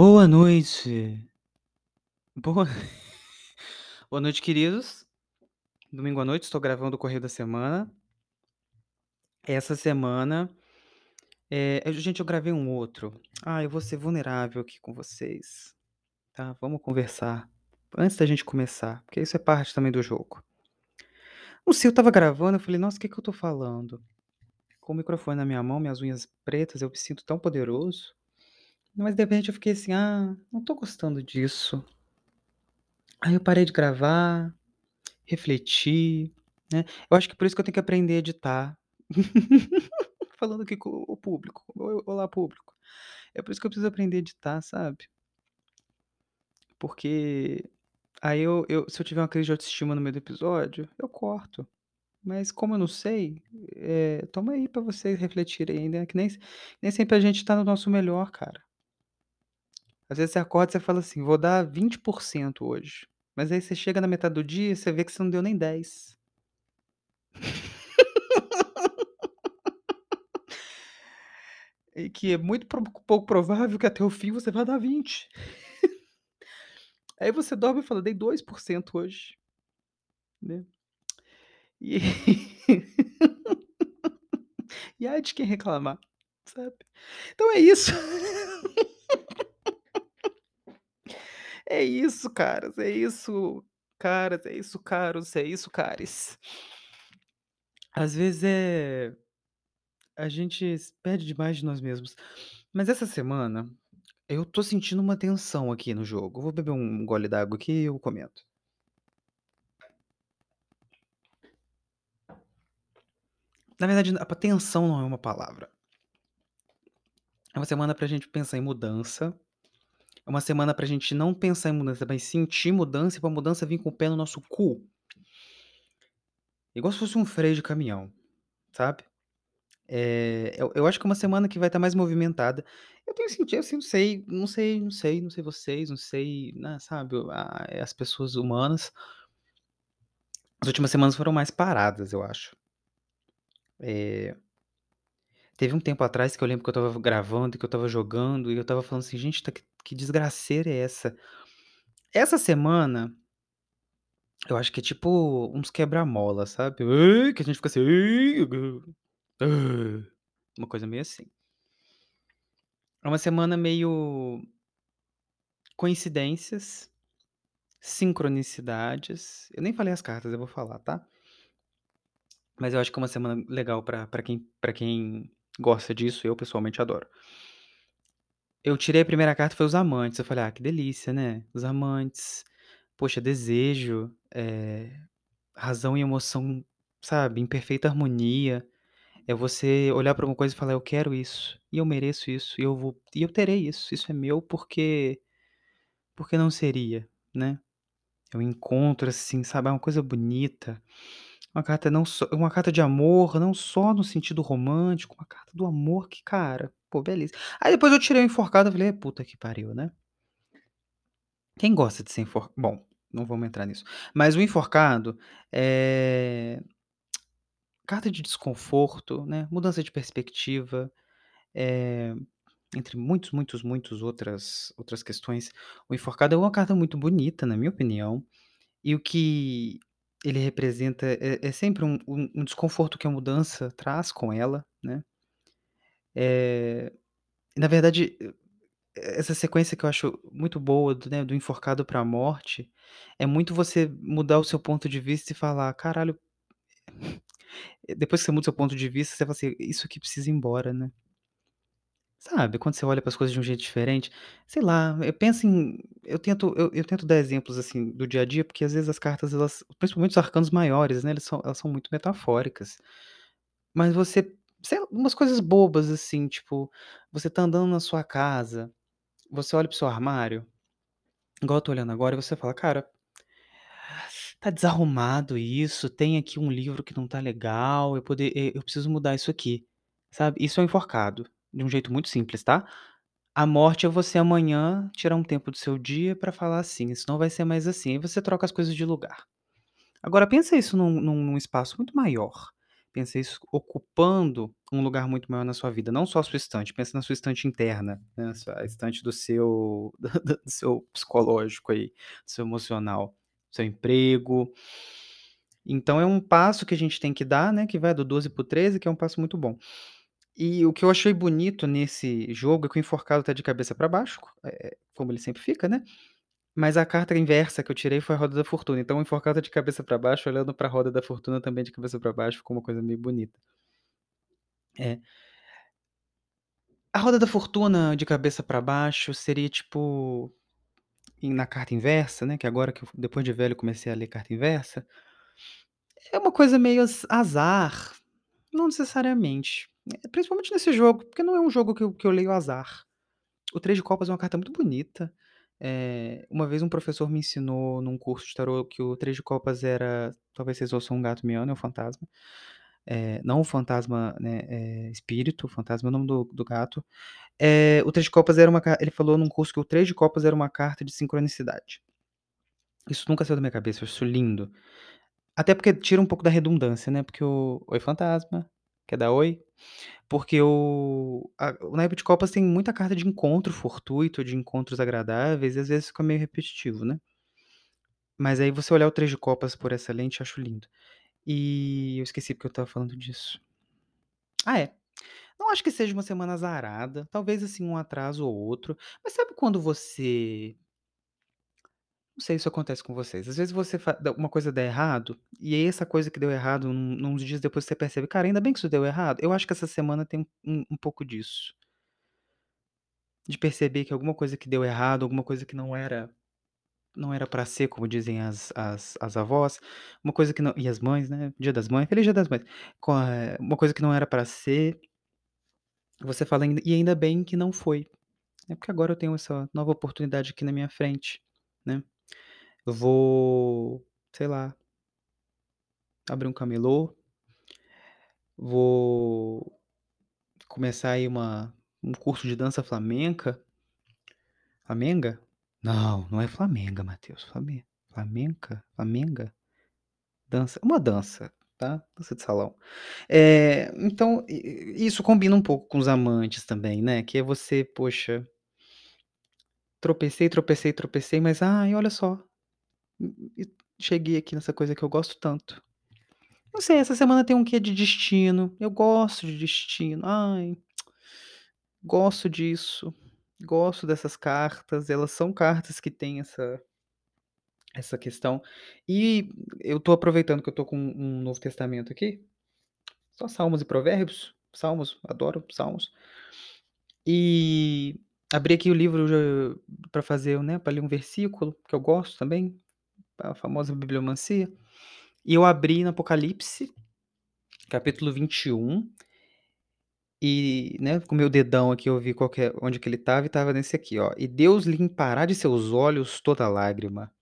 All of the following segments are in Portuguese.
Boa noite. Boa Boa noite, queridos. Domingo à noite, estou gravando o Correio da Semana. Essa semana, eu gente, eu gravei um outro. Ah, eu vou ser vulnerável aqui com vocês, tá? Vamos conversar antes da gente começar, porque isso é parte também do jogo. Não sei, eu estava gravando, eu falei: "Nossa, o que que eu tô falando?" Com o microfone na minha mão, minhas unhas pretas, eu me sinto tão poderoso. Mas de repente eu fiquei assim: "Ah, não tô gostando disso." Aí eu parei de gravar, refleti, né. Eu acho que por isso que eu tenho que aprender a editar. Falando aqui com o público. Olá, público. É por isso que eu preciso aprender a editar, sabe? Porque aí eu eu se eu tiver uma crise de autoestima no meio do episódio, eu corto. Mas como eu não sei, eh, toma aí pra vocês refletirem aí, né, que nem nem sempre a gente tá no nosso melhor, cara. Às vezes você acorda e você fala assim: "Vou dar 20% hoje." Mas aí você chega na metade do dia, você vê que você não deu nem 10. E que é muito pouco provável que até o fim você vá dar 20. Aí você dorme e fala: "Dei 2% hoje." Né. E e ai de quem reclamar, sabe. Então é isso. É isso, caras, é isso, caras, é isso, caros, é isso, cares. Às vezes, eh, a gente perde demais de nós mesmos. Mas essa semana, eu tô sentindo uma tensão aqui no jogo. Vou beber um gole d'água aqui e eu comento. Na verdade, a tensão não é uma palavra. É uma semana pra gente pensar em mudança. É uma semana pra gente não pensar em mudança, mas sentir mudança e pra mudança vir com o pé no nosso cu. Igual se fosse um freio de caminhão, sabe. Eh, eu eu acho que é uma semana que vai estar mais movimentada. Eu tenho sentido assim, não sei não sei não sei não sei vocês, não sei, né, sabe, a as pessoas humanas. As últimas semanas foram mais paradas, eu acho. Eh teve um tempo atrás que eu lembro que eu estava gravando que eu estava jogando e eu estava falando assim: "Gente, tá que que desgraceira é essa?" Essa semana eu acho que é tipo uns quebra-mola, sabe. Que a gente fica assim. Uma coisa meio assim. É uma semana meio coincidências, sincronicidades. Eu nem falei as cartas, eu vou falar, tá? Mas eu acho que é uma semana legal pra quem pra quem gosta disso, eu pessoalmente adoro. Eu tirei a primeira carta foi os amantes, eu falei: "Ah, que delícia, né, os amantes. Poxa, desejo, eh, razão e emoção, sabe, em perfeita harmonia. É você olhar pra uma coisa e falar: "Eu quero isso, e eu mereço isso, e eu vou e eu terei isso, isso é meu porque porque não seria?", né. É um encontro, assim, sabe, é uma coisa bonita. Uma carta não só uma carta de amor, não só no sentido romântico, uma carta do amor que, cara, pô, belíssima. Aí depois eu tirei o enforcado, eu falei: "Puta que pariu, né". Quem gosta de ser enfor bom, não vamos entrar nisso. Mas o enforcado, eh, carta de desconforto, né, mudança de perspectiva, eh, entre muitos, muitos, muitos outras outras questões. O enforcado é uma carta muito bonita, na minha opinião, e o que ele representa é é sempre um um um desconforto que a mudança traz com ela, né. Eh, na verdade, e essa sequência que eu acho muito boa do, né, do enforcado pra morte, é muito você mudar o seu ponto de vista e falar: "Caralho" depois que você muda o seu ponto de vista, você fala assim: "Isso aqui precisa ir embora, né". Sabe, quando você olha para as coisas de um jeito diferente, sei lá, eu penso em eu tento eu eu tento dar exemplos, assim, do dia a dia, porque às vezes as cartas elas principalmente os arcanos maiores, né, eles são elas são muito metafóricas. Mas você sei umas coisas bobas, assim, tipo, você tá andando na sua casa, você olha para o seu armário, igual eu tô olhando agora, e você fala: "Cara" "tá desarrumado isso, tem aqui um livro que não tá legal, eu poder eu preciso mudar isso aqui", sabe. Isso é o enforcado, de um jeito muito simples, tá. A morte é você amanhã tirar um tempo do seu dia pra falar assim: "Isso não vai ser mais assim", aí você troca as coisas de lugar. Agora pensa isso num num espaço muito maior, pensa isso ocupando um lugar muito maior na sua vida, não só a sua estante, pensa na sua estante interna, né, a estante do seu do seu psicológico aí, do seu emocional, seu emprego. Então é um passo que a gente tem que dar, né, que vai do 12 para o 13, que é um passo muito bom. E o que eu achei bonito nesse jogo é que o enforcado tá de cabeça para baixo, eh, como ele sempre fica, né, mas a carta inversa que eu tirei foi a roda da fortuna, então o enforcado tá de cabeça para baixo olhando pra roda da fortuna também de cabeça para baixo, ficou uma coisa meio bonita. É. A roda da fortuna de cabeça para baixo seria tipo, na carta inversa, né, que agora que eu depois de velho comecei a ler carta inversa. É uma coisa meio az azar, não necessariamente, principalmente nesse jogo, porque não é um jogo que eu que eu leio azar. O três de copas é uma carta muito bonita, eh, uma vez um professor me ensinou num curso de tarô que o três de copas era talvez vocês ouçam um gato miando, é um fantasma, eh, não o fantasma, né, eh, espírito, o fantasma é o nome do do gato. Eh, o três de copas era uma ele falou num curso que o três de copas era uma carta de sincronicidade. Isso nunca saiu da minha cabeça, eu acho isso lindo. Até porque tira um pouco da redundância, né, porque o "Oi fantasma", quer dar oi? Porque o a o naipe de copas tem muita carta de encontro fortuito, de encontros agradáveis e às vezes fica meio repetitivo, né. Mas aí você olhar o três de copas por essa lente acho lindo. E eu esqueci porque eu estava falando disso. Ah é, não acho que seja uma semana azarada, talvez, assim, um atraso ou outro, mas sabe quando você não sei se isso acontece com vocês, às vezes você fa dá uma coisa dá errado, e aí essa coisa que deu errado num uns dias depois você percebe: "Cara, ainda bem que isso deu errado", eu acho que essa semana tem um um pouco disso. De perceber que alguma coisa que deu errado, alguma coisa que não era não era pra ser, como dizem as as as avós, uma coisa que não e as mães, né, dia das mães, feliz dia das mães. Eh, uma coisa que não era pra ser você fala e ainda bem que não foi, né, porque agora eu tenho essa nova oportunidade aqui na minha frente, né. Vou, sei lá abrir um camelô vou começar aí uma um curso de dança flamenca. Flamenga? Não, não é flamenga Matheus, flame flamenca? Flamenga? Dança uma dança, tá, dança de salão. Eh, então isso combina um pouco com os amantes também, né, que é você, poxa tropecei, tropecei, tropecei, mas ai, olha só, cheguei aqui nessa coisa que eu gosto tanto. Não sei, essa semana tem um quê de destino, eu gosto de destino, ai, gosto disso, gosto dessas cartas, elas são cartas que têm essa essa questão. E eu tô aproveitando que eu tô com um Novo Testamento aqui, só Salmos e Provérbios, Salmos, adoro Salmos. E abri aqui o livro pra fazer, né, pra ler um versículo, que eu gosto também, a famosa bibliomancia, e eu abri no Apocalipse, capítulo 21 e, né, com meu dedão aqui eu vi é onde que ele estava e estava nesse aqui ó: "E Deus limpará de seus olhos toda lágrima,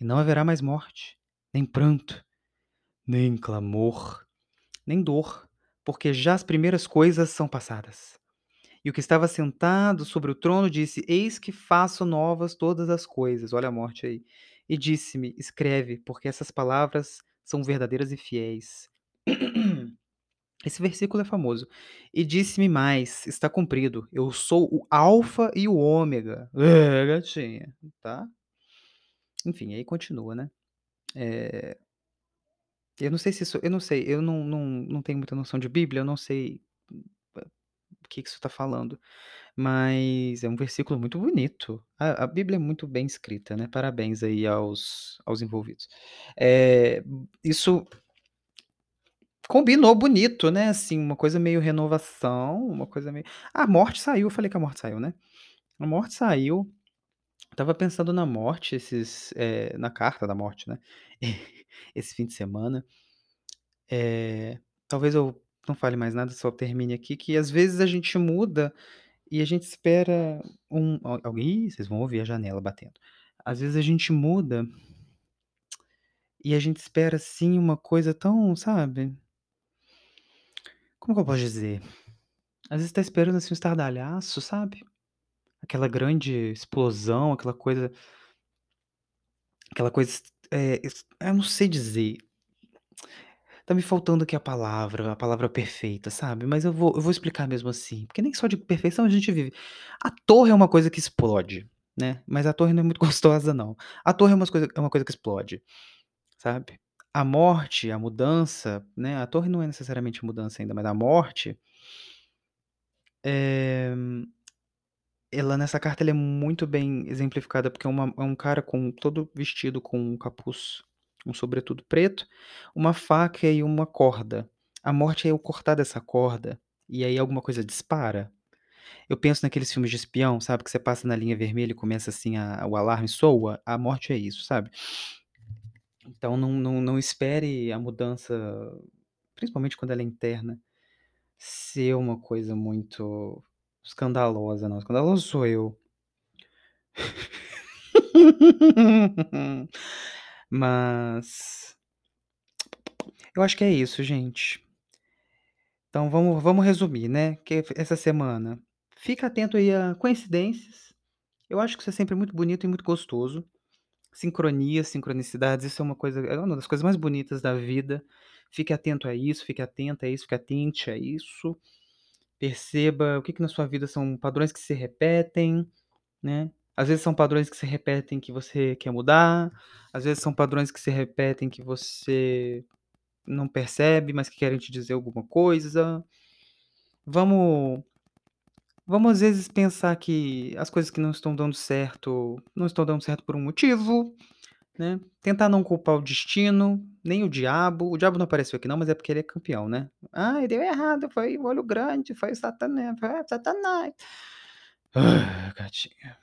e não haverá mais morte, nem pranto, nem clamor, nem dor, porque já as primeiras coisas são passadas". E o que estava sentado sobre o trono disse: "Eis que faço novas todas as coisas", olha a morte aí, "e disse-me: escreve, porque essas palavras são verdadeiras e fiéis". Esse versículo é famoso. "E disse-me mais: está cumprido, eu sou o alfa e o ômega", é gatinha, tá. Enfim, aí continua, né. Eh eu não sei se isso eu não sei, eu não não não tenho muita noção de bíblia, eu não sei o que que isso tá falando, mas é um versículo muito bonito. A a bíblia é muito bem escrita, né, parabéns aí aos aos envolvidos. Eh, isso combinou bonito, né, assim, uma coisa meio renovação, uma coisa meio a morte saiu, eu falei que a morte saiu, né. A morte saiu, estava pensando na morte esses, eh, na carta da morte, né, esse fim de semana. Eh, talvez eu não fale mais nada, só termine aqui, que às vezes a gente muda e a gente espera um al alguém vocês vão ouvir a janela batendo. Às vezes a gente muda e a gente espera, assim, uma coisa tão, sabe como que eu posso dizer? Às vezes tá esperando, assim, um estardalhaço, sabe? Aquela grande explosão, aquela coisa aquela coisa es eu não sei dizer. Tá me faltando aqui a palavra, a palavra perfeita, sabe, mas eu vou eu vou explicar mesmo assim, porque nem só de perfeição a gente vive. A torre é uma coisa que explode, né, mas a torre não é muito gostosa não. A torre é umas coisa é uma coisa que explode, sabe. A morte, a mudança, né, a torre não é necessariamente mudança ainda, mas a morte eh, ela nessa carta ela é muito bem exemplificada, porque é uma é um cara com todo vestido com um capuz, um sobretudo preto, uma faca e uma corda. A morte é eu cortar dessa corda, e aí alguma coisa dispara. Eu penso naqueles filmes de espião, sabe, que você passa na linha vermelha e começa assim a o alarme soa, a morte é isso, sabe. Então não não não espere a mudança, principalmente quando ela é interna, ser uma coisa muito escandalosa, não, escandaloso sou eu. Mas eu acho que é isso, gente. Então vamos vamos resumir, né, que essa semana, fica atento aí a coincidências, eu acho que isso é sempre muito bonito e muito gostoso. Sincronias, sincronicidades, isso é uma coisa é uma das coisas mais bonitas da vida. Fique atento a isso, fique atenta a isso, fique atente a isso. Perceba o que que na sua vida são padrões que se repetem, né. Às vezes são padrões que se repetem que você quer mudar, às vezes são padrões que se repetem que você não percebe, mas que querem te dizer alguma coisa. Vamos vamos às vezes pensar que as coisas que não estão dando certo, não estão dando certo por um motivo, né. Tentar não culpar o destino, nem o diabo, o diabo não apareceu aqui não, mas é porque ele é campeão, né. "Ai, deu errado, foi o olho grande, foi o satana foi satanás". Ah, gatinha,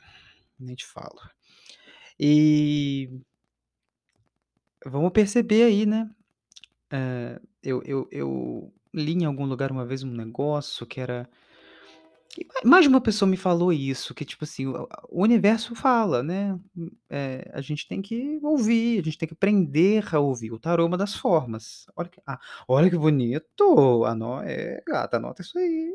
nem te falo. E vamos perceber aí, né, eh, eu eu eu li em algum lugar uma vez um negócio que era mais uma pessoa me falou isso, que tipo assim, o universo fala, né, eh, a gente tem que ouvir, a gente tem que aprender a ouvir. O tarô é uma das formas. Olha que ah, olha que bonito, ano é, gata, anota isso aí.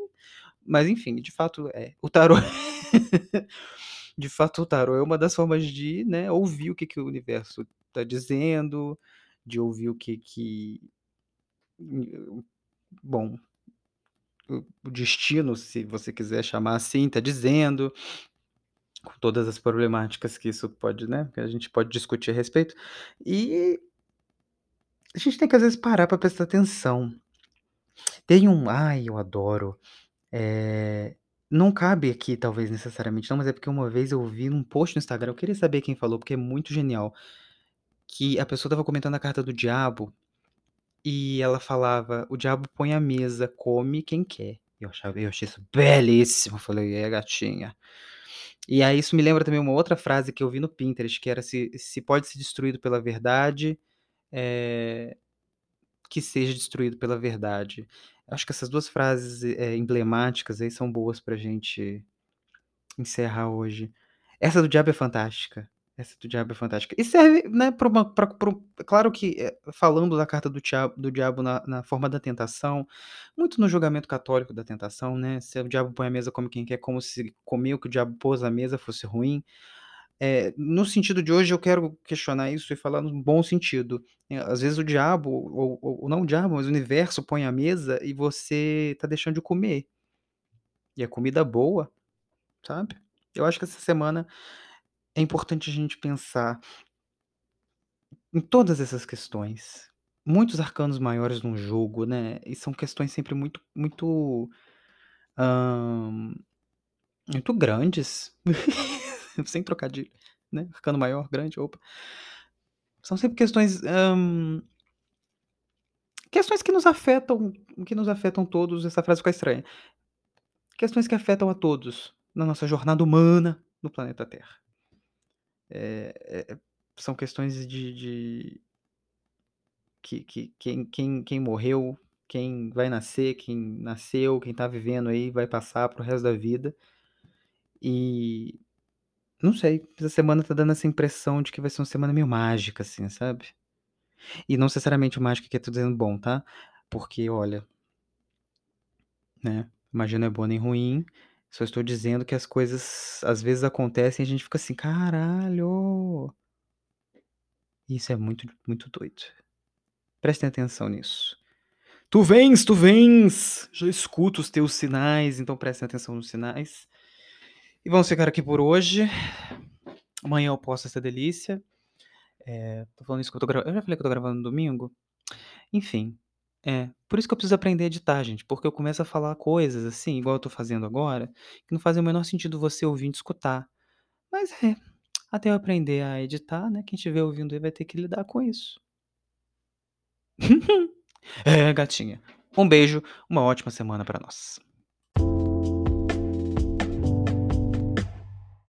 Mas enfim, de fato, é, o tarô de fato o tarô é uma das formas de, né, ouvir o que que o universo tá dizendo, de ouvir o que que bom, o destino, se você quiser chamar assim, tá dizendo, com todas as problemáticas que isso pode, né, que a gente pode discutir a respeito. E a gente tem que às vezes parar pra prestar atenção. Tem um ai, eu adoro, eh, não cabe aqui talvez necessariamente não, mas é porque uma vez eu vi num post no Instagram, eu queria saber quem falou, porque é muito genial, que a pessoa estava comentando a carta do diabo, e ela falava: "O diabo põe à mesa, come quem quer". Eu achava eu achei isso belíssimo, falei: "É, gatinha". E aí isso me lembra também uma outra frase que eu vi no Pinterest, que era: "Se se pode ser destruído pela verdade, eh, que seja destruído pela verdade". Acho que essas 2 frases, eh, emblemáticas aí são boas pra gente encerrar hoje. Essa do diabo é fantástica, essa do diabo é fantástica. E serve, né, pra uma pra pra claro que, eh, falando da carta do diabo do diabo na na forma da tentação, muito no julgamento católico da tentação, né, se o diabo põe à mesa, come quem quer, como se comer o que o diabo pôs à mesa fosse ruim. Eh, no sentido de hoje eu quero questionar isso e falar num bom sentido, eh, às vezes o diabo ou ou não o diabo, mas o universo põe à mesa e você tá deixando de comer. E é comida boa, sabe. Eu acho que essa semana é importante a gente pensar em todas essas questões. Muitos arcanos maiores num jogo, né, e são questões sempre muito muito, hã, muito grandes, sem trocadilho, né, arcano maior, grande, opa. São sempre questões, questões que nos afetam que nos afetam todos, essa frase fica estranha. Questões que afetam a todos, na nossa jornada humana no planeta Terra. Eh eh, são questões de de que que quem quem quem morreu, quem vai nascer, quem nasceu, quem tá vivendo aí vai passar para o resto da vida. E, não sei, essa semana tá dando essa impressão de que vai ser uma semana meio mágica, assim, sabe. E não necessariamente mágica que eu tô dizendo bom, tá, porque olha né, magia não é boa nem ruim, só estou dizendo que as coisas às vezes acontecem e a gente fica assim: "Caralho!". Isso é muito muito doido. Prestem atenção nisso. Tu vens, tu vens! Já escuto os teus sinais, então prestem atenção nos sinais. E vamos ficar aqui por hoje. Amanhã eu posto essa delícia. É, tô falando isso que eu tô gravando. Eu já falei que eu tô gravando no domingo? Enfim. É, por isso que eu preciso aprender a editar, gente, porque eu começo a falar coisas assim, igual eu tô fazendo agora, que não fazem o menor sentido você ouvir e escutar. Mas é, até eu aprender a editar, né? Quem estiver ouvindo aí vai ter que lidar com isso. é, gatinha. Um beijo, uma ótima semana para nós.